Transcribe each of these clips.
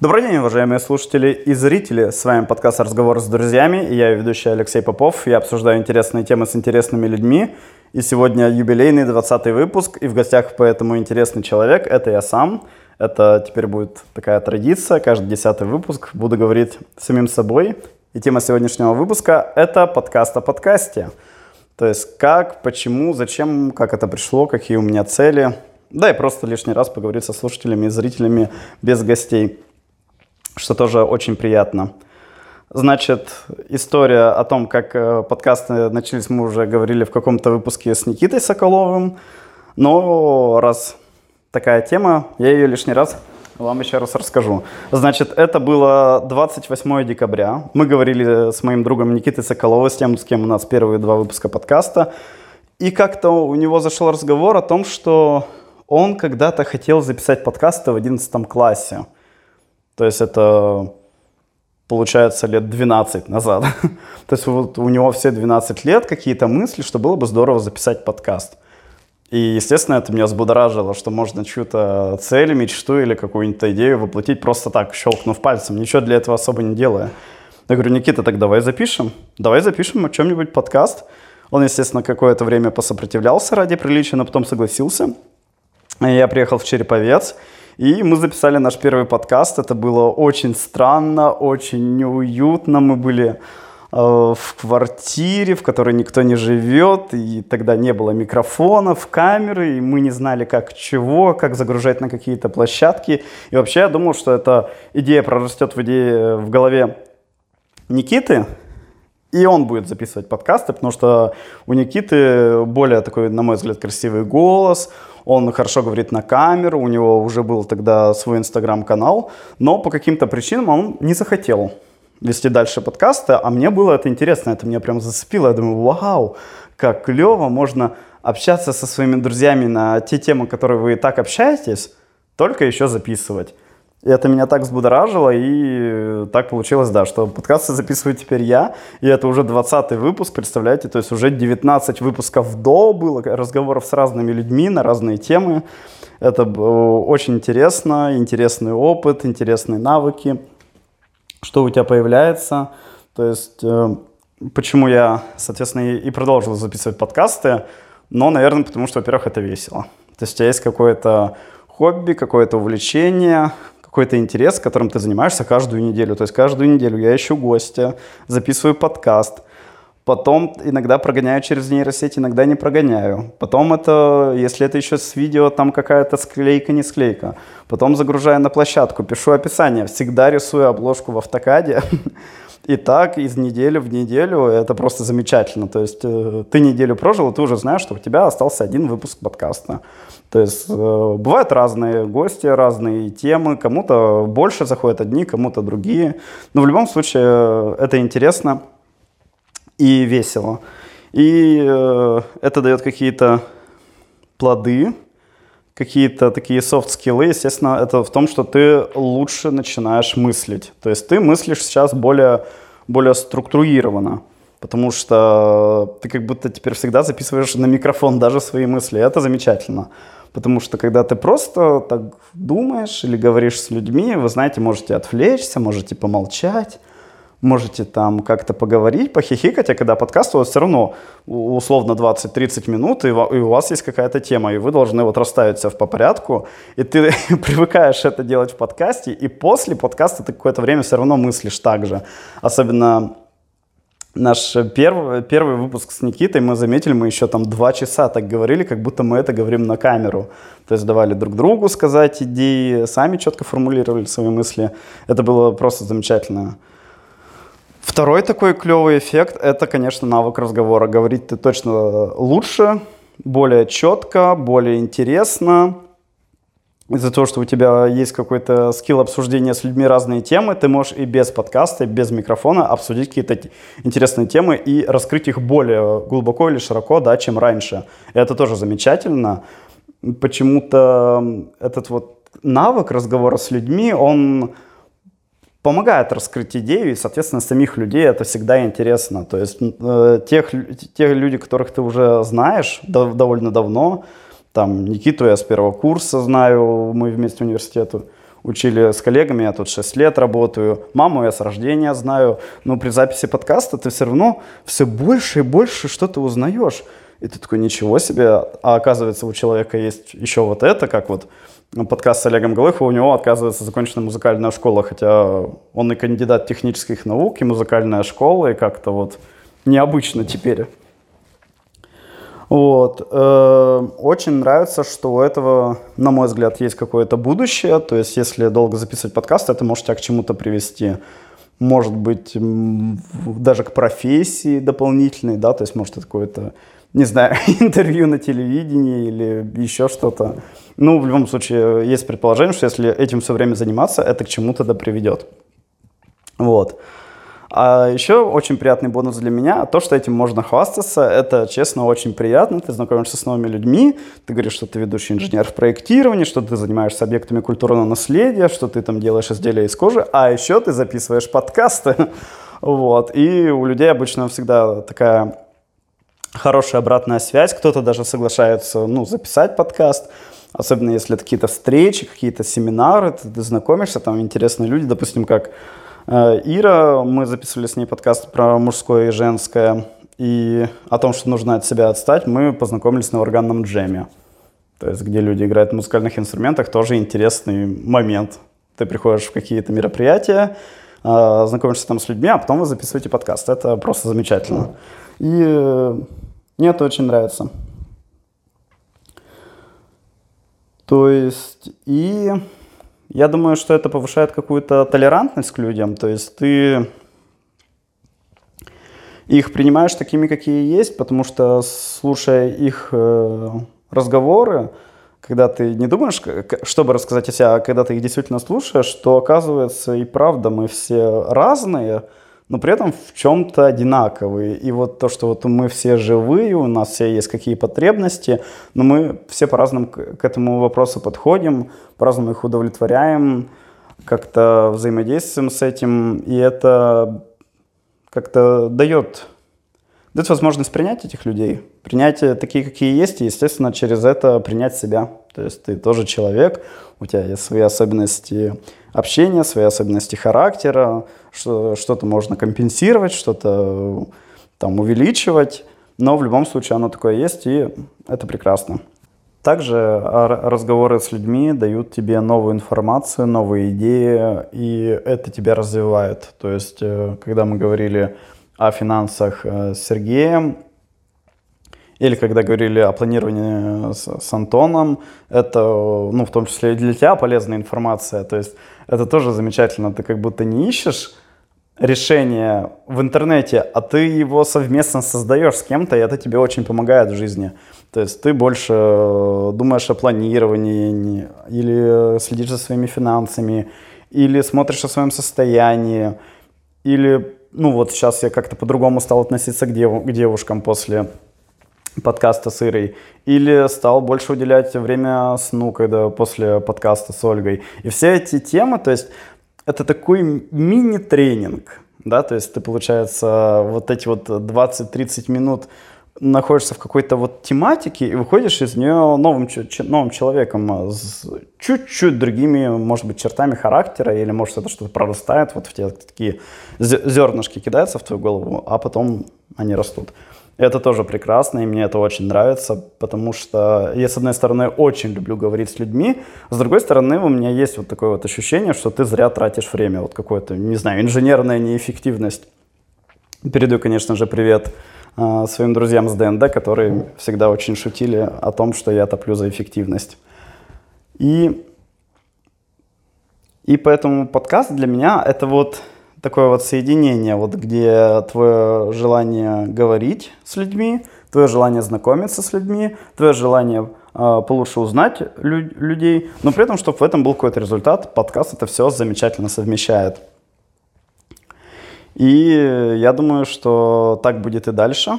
Добрый день, уважаемые слушатели и зрители. С вами подкаст «Разговор с друзьями» я ведущий Алексей Попов. Я обсуждаю интересные темы с интересными людьми. И сегодня юбилейный 20 выпуск, и в гостях поэтому интересный человек. Это я сам. Это теперь будет такая традиция. Каждый десятый выпуск буду говорить самим собой. И тема сегодняшнего выпуска – это подкаст о подкасте. То есть как, почему, зачем, как это пришло, какие у меня цели. Да и просто лишний раз поговорить со слушателями и зрителями без гостей что тоже очень приятно. Значит, история о том, как э, подкасты начались, мы уже говорили в каком-то выпуске с Никитой Соколовым. Но раз такая тема, я ее лишний раз вам еще раз расскажу. Значит, это было 28 декабря. Мы говорили с моим другом Никитой Соколовым, с тем, с кем у нас первые два выпуска подкаста. И как-то у него зашел разговор о том, что он когда-то хотел записать подкасты в 11 классе. То есть это получается лет 12 назад. То есть вот у него все 12 лет какие-то мысли, что было бы здорово записать подкаст. И, естественно, это меня взбудоражило, что можно чью-то цель, мечту или какую-нибудь идею воплотить просто так, щелкнув пальцем, ничего для этого особо не делая. Я говорю, Никита, так давай запишем. Давай запишем о чем-нибудь подкаст. Он, естественно, какое-то время посопротивлялся ради приличия, но потом согласился. Я приехал в Череповец, и мы записали наш первый подкаст. Это было очень странно, очень неуютно. Мы были э, в квартире, в которой никто не живет, и тогда не было микрофонов, камеры, и мы не знали, как чего, как загружать на какие-то площадки. И вообще я думал, что эта идея прорастет в, идее, в голове Никиты, и он будет записывать подкасты, потому что у Никиты более такой, на мой взгляд, красивый голос, он хорошо говорит на камеру, у него уже был тогда свой инстаграм-канал, но по каким-то причинам он не захотел вести дальше подкасты, а мне было это интересно, это меня прям зацепило, я думаю, вау, как клево, можно общаться со своими друзьями на те темы, которые вы и так общаетесь, только еще записывать. И это меня так взбудоражило, и так получилось, да, что подкасты записываю теперь я, и это уже 20 выпуск, представляете, то есть уже 19 выпусков до было, разговоров с разными людьми на разные темы. Это очень интересно, интересный опыт, интересные навыки, что у тебя появляется. То есть, э, почему я, соответственно, и продолжил записывать подкасты, но, наверное, потому что, во-первых, это весело. То есть у тебя есть какое-то хобби, какое-то увлечение, какой-то интерес, которым ты занимаешься каждую неделю. То есть каждую неделю я ищу гостя, записываю подкаст, потом иногда прогоняю через нейросеть, иногда не прогоняю. Потом это, если это еще с видео, там какая-то склейка, не склейка. Потом загружаю на площадку, пишу описание, всегда рисую обложку в автокаде. И так из недели в неделю это просто замечательно. То есть э, ты неделю прожил, и ты уже знаешь, что у тебя остался один выпуск подкаста. То есть э, бывают разные гости, разные темы. Кому-то больше заходят одни, кому-то другие. Но в любом случае э, это интересно и весело. И это дает какие-то плоды, какие-то такие софт-скиллы, естественно, это в том, что ты лучше начинаешь мыслить. То есть ты мыслишь сейчас более, более структурированно, потому что ты как будто теперь всегда записываешь на микрофон даже свои мысли. Это замечательно. Потому что когда ты просто так думаешь или говоришь с людьми, вы знаете, можете отвлечься, можете помолчать, можете там как-то поговорить, похихикать, а когда подкаст, у вас все равно условно 20-30 минут, и у вас есть какая-то тема, и вы должны вот расставить все по порядку, и ты привыкаешь это делать в подкасте, и после подкаста ты какое-то время все равно мыслишь так же. Особенно наш первый, первый выпуск с Никитой, мы заметили, мы еще там два часа так говорили, как будто мы это говорим на камеру. То есть давали друг другу сказать идеи, сами четко формулировали свои мысли. Это было просто замечательно. Второй такой клевый эффект – это, конечно, навык разговора. Говорить ты точно лучше, более четко, более интересно. Из-за того, что у тебя есть какой-то скилл обсуждения с людьми разные темы, ты можешь и без подкаста, и без микрофона обсудить какие-то интересные темы и раскрыть их более глубоко или широко, да, чем раньше. И это тоже замечательно. Почему-то этот вот навык разговора с людьми, он помогает раскрыть идею, и, соответственно, самих людей это всегда интересно. То есть э, тех, тех людей, которых ты уже знаешь дов- довольно давно, там Никиту я с первого курса знаю, мы вместе в университете учили с коллегами, я тут 6 лет работаю, маму я с рождения знаю, но при записи подкаста ты все равно все больше и больше что-то узнаешь. И ты такой, ничего себе, а оказывается у человека есть еще вот это, как вот подкаст с Олегом Голыховым, у него, оказывается, закончена музыкальная школа, хотя он и кандидат технических наук, и музыкальная школа, и как-то вот необычно теперь. Вот. Э, очень нравится, что у этого, на мой взгляд, есть какое-то будущее. То есть, если долго записывать подкаст, это может тебя к чему-то привести. Может быть, даже к профессии дополнительной, да, то есть, может, это какое-то, не знаю, интервью на телевидении или еще что-то. Ну, в любом случае, есть предположение, что если этим все время заниматься, это к чему-то да приведет. Вот. А еще очень приятный бонус для меня, то, что этим можно хвастаться, это, честно, очень приятно. Ты знакомишься с новыми людьми, ты говоришь, что ты ведущий инженер в проектировании, что ты занимаешься объектами культурного наследия, что ты там делаешь изделия из кожи, а еще ты записываешь подкасты. Вот. И у людей обычно всегда такая хорошая обратная связь, кто-то даже соглашается, ну, записать подкаст, особенно если это какие-то встречи, какие-то семинары, ты, ты знакомишься, там интересные люди, допустим, как Э, Ира, мы записывали с ней подкаст про мужское и женское, и о том, что нужно от себя отстать, мы познакомились на органном джеме. То есть, где люди играют на музыкальных инструментах, тоже интересный момент. Ты приходишь в какие-то мероприятия, э, знакомишься там с людьми, а потом вы записываете подкаст. Это просто замечательно. И э, мне это очень нравится. То есть, и я думаю, что это повышает какую-то толерантность к людям. То есть ты их принимаешь такими, какие есть, потому что слушая их э, разговоры, когда ты не думаешь, чтобы рассказать о себе, а когда ты их действительно слушаешь, то оказывается и правда мы все разные – но при этом в чем-то одинаковые. И вот то, что вот мы все живые, у нас все есть какие потребности, но мы все по-разному к этому вопросу подходим, по-разному их удовлетворяем, как-то взаимодействуем с этим, и это как-то дает, дает возможность принять этих людей, принять такие, какие есть, и, естественно, через это принять себя. То есть ты тоже человек, у тебя есть свои особенности общения, свои особенности характера, что, что-то можно компенсировать, что-то там увеличивать, но в любом случае оно такое есть, и это прекрасно. Также разговоры с людьми дают тебе новую информацию, новые идеи, и это тебя развивает. То есть, э, когда мы говорили о финансах э, с Сергеем, или когда говорили о планировании с, с Антоном, это, ну, в том числе и для тебя полезная информация. То есть это тоже замечательно. Ты как будто не ищешь решение в интернете, а ты его совместно создаешь с кем-то, и это тебе очень помогает в жизни. То есть ты больше думаешь о планировании, или следишь за своими финансами, или смотришь о своем состоянии, или, ну вот сейчас я как-то по-другому стал относиться к, дев- к девушкам после подкаста с Ирой, или стал больше уделять время сну, когда после подкаста с Ольгой. И все эти темы, то есть это такой мини-тренинг, да, то есть ты, получается, вот эти вот 20-30 минут находишься в какой-то вот тематике и выходишь из нее новым, новым человеком а, с чуть-чуть другими, может быть, чертами характера, или может это что-то прорастает, вот в те такие зернышки кидаются в твою голову, а потом они растут. Это тоже прекрасно, и мне это очень нравится, потому что я, с одной стороны, очень люблю говорить с людьми, с другой стороны, у меня есть вот такое вот ощущение, что ты зря тратишь время, вот какое-то, не знаю, инженерная неэффективность. Передаю, конечно же, привет э, своим друзьям с ДНД, которые всегда очень шутили о том, что я топлю за эффективность. И, и поэтому подкаст для меня это вот такое вот соединение, вот где твое желание говорить с людьми, твое желание знакомиться с людьми, твое желание э, получше узнать лю- людей, но при этом, чтобы в этом был какой-то результат, подкаст это все замечательно совмещает. И я думаю, что так будет и дальше.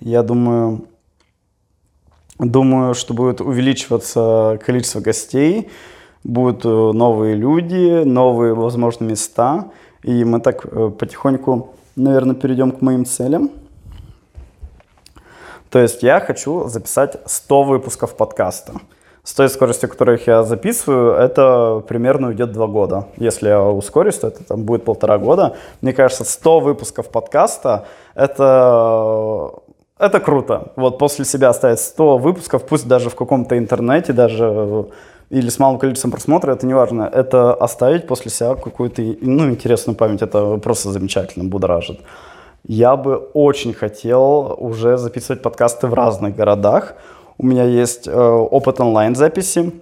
Я думаю, думаю, что будет увеличиваться количество гостей, будут э, новые люди, новые, возможно, места. И мы так э, потихоньку, наверное, перейдем к моим целям. То есть я хочу записать 100 выпусков подкаста. С той скоростью, которых я записываю, это примерно уйдет два года. Если я ускорюсь, то это там будет полтора года. Мне кажется, 100 выпусков подкаста — это это круто. Вот после себя оставить 100 выпусков, пусть даже в каком-то интернете, даже или с малым количеством просмотров, это не важно. Это оставить после себя какую-то ну, интересную память. Это просто замечательно, будоражит. Я бы очень хотел уже записывать подкасты в разных городах. У меня есть э, опыт онлайн-записи,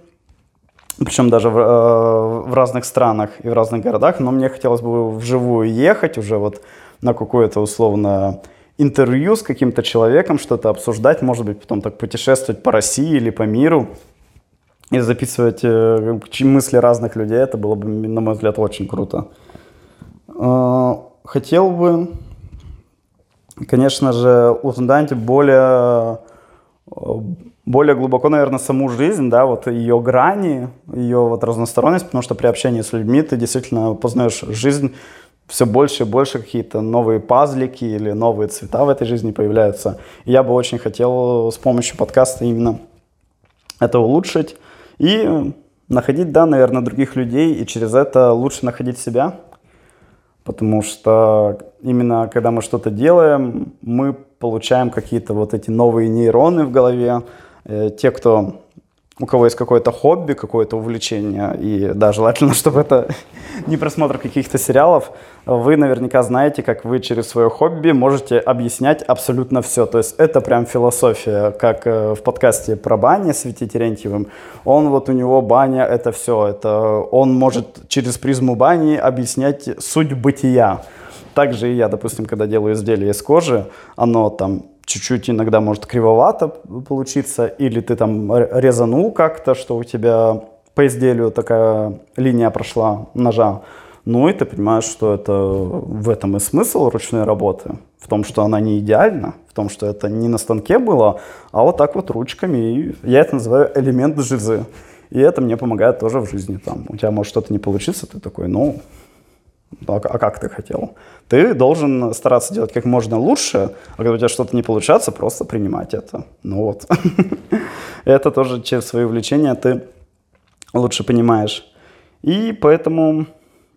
причем даже в, э, в разных странах и в разных городах, но мне хотелось бы вживую ехать уже вот на какое-то условно интервью с каким-то человеком, что-то обсуждать, может быть, потом так путешествовать по России или по миру и записывать э, мысли разных людей. Это было бы, на мой взгляд, очень круто. Хотел бы, конечно же, узнать более более глубоко, наверное, саму жизнь, да, вот ее грани, ее вот разносторонность, потому что при общении с людьми ты действительно познаешь жизнь все больше и больше какие-то новые пазлики или новые цвета в этой жизни появляются. И я бы очень хотел с помощью подкаста именно это улучшить и находить, да, наверное, других людей, и через это лучше находить себя, потому что именно когда мы что-то делаем, мы получаем какие-то вот эти новые нейроны в голове. Э, те, кто у кого есть какое-то хобби, какое-то увлечение, и да, желательно, чтобы это не просмотр каких-то сериалов, вы наверняка знаете, как вы через свое хобби можете объяснять абсолютно все. То есть это прям философия, как э, в подкасте про бани с Вити Терентьевым. Он вот у него баня это все. Это он может через призму бани объяснять суть бытия. Также и я, допустим, когда делаю изделие из кожи, оно там чуть-чуть иногда может кривовато получиться, или ты там резанул как-то, что у тебя по изделию такая линия прошла ножа. Ну и ты понимаешь, что это в этом и смысл ручной работы. В том, что она не идеальна, в том, что это не на станке было, а вот так вот ручками. И я это называю элемент жизы. И это мне помогает тоже в жизни. Там, у тебя может что-то не получиться, ты такой, ну, а, а как ты хотел? Ты должен стараться делать как можно лучше, а когда у тебя что-то не получается, просто принимать это. Ну вот. это тоже через свои увлечения ты лучше понимаешь. И поэтому,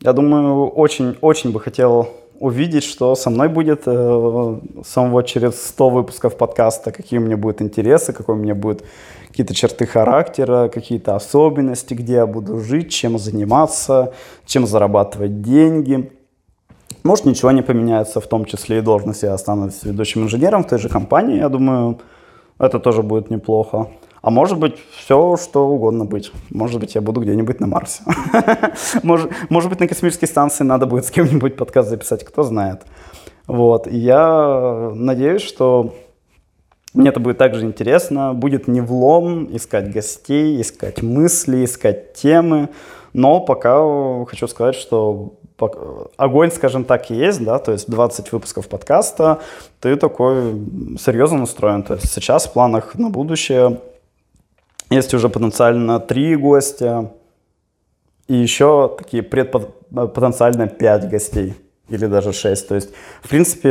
я думаю, очень-очень бы хотел увидеть, что со мной будет э, самого через 100 выпусков подкаста, какие у меня будут интересы, какой у меня будут какие-то черты характера, какие-то особенности, где я буду жить, чем заниматься, чем зарабатывать деньги. Может, ничего не поменяется, в том числе и должность. Я останусь ведущим инженером в той же компании, я думаю, это тоже будет неплохо. А может быть, все, что угодно быть. Может быть, я буду где-нибудь на Марсе. может, быть, на космической станции надо будет с кем-нибудь подкаст записать, кто знает. Вот. Я надеюсь, что мне это будет также интересно. Будет не влом искать гостей, искать мысли, искать темы. Но пока хочу сказать, что огонь, скажем так, есть, да, то есть 20 выпусков подкаста, ты такой серьезно настроен. То есть сейчас в планах на будущее есть уже потенциально 3 гостя и еще такие предпотенциально 5 гостей или даже 6. То есть, в принципе,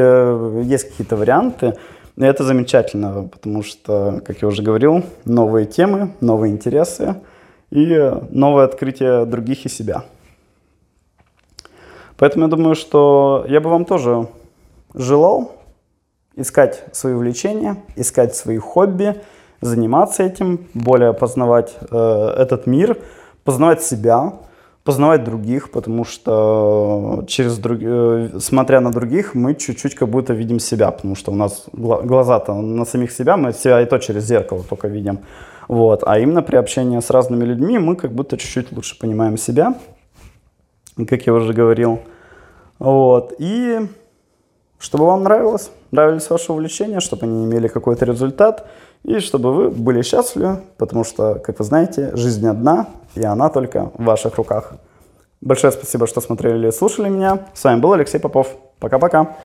есть какие-то варианты. И это замечательно, потому что, как я уже говорил, новые темы, новые интересы и новое открытие других и себя. Поэтому я думаю, что я бы вам тоже желал искать свои увлечения, искать свои хобби, заниматься этим, более познавать э, этот мир, познавать себя, познавать других, потому что через друг... Э, смотря на других, мы чуть-чуть как будто видим себя, потому что у нас глаза-то на самих себя, мы себя и то через зеркало только видим. Вот. А именно при общении с разными людьми мы как будто чуть-чуть лучше понимаем себя, как я уже говорил. Вот. И чтобы вам нравилось, нравились ваши увлечения, чтобы они имели какой-то результат, и чтобы вы были счастливы, потому что, как вы знаете, жизнь одна, и она только в ваших руках. Большое спасибо, что смотрели и слушали меня. С вами был Алексей Попов. Пока-пока.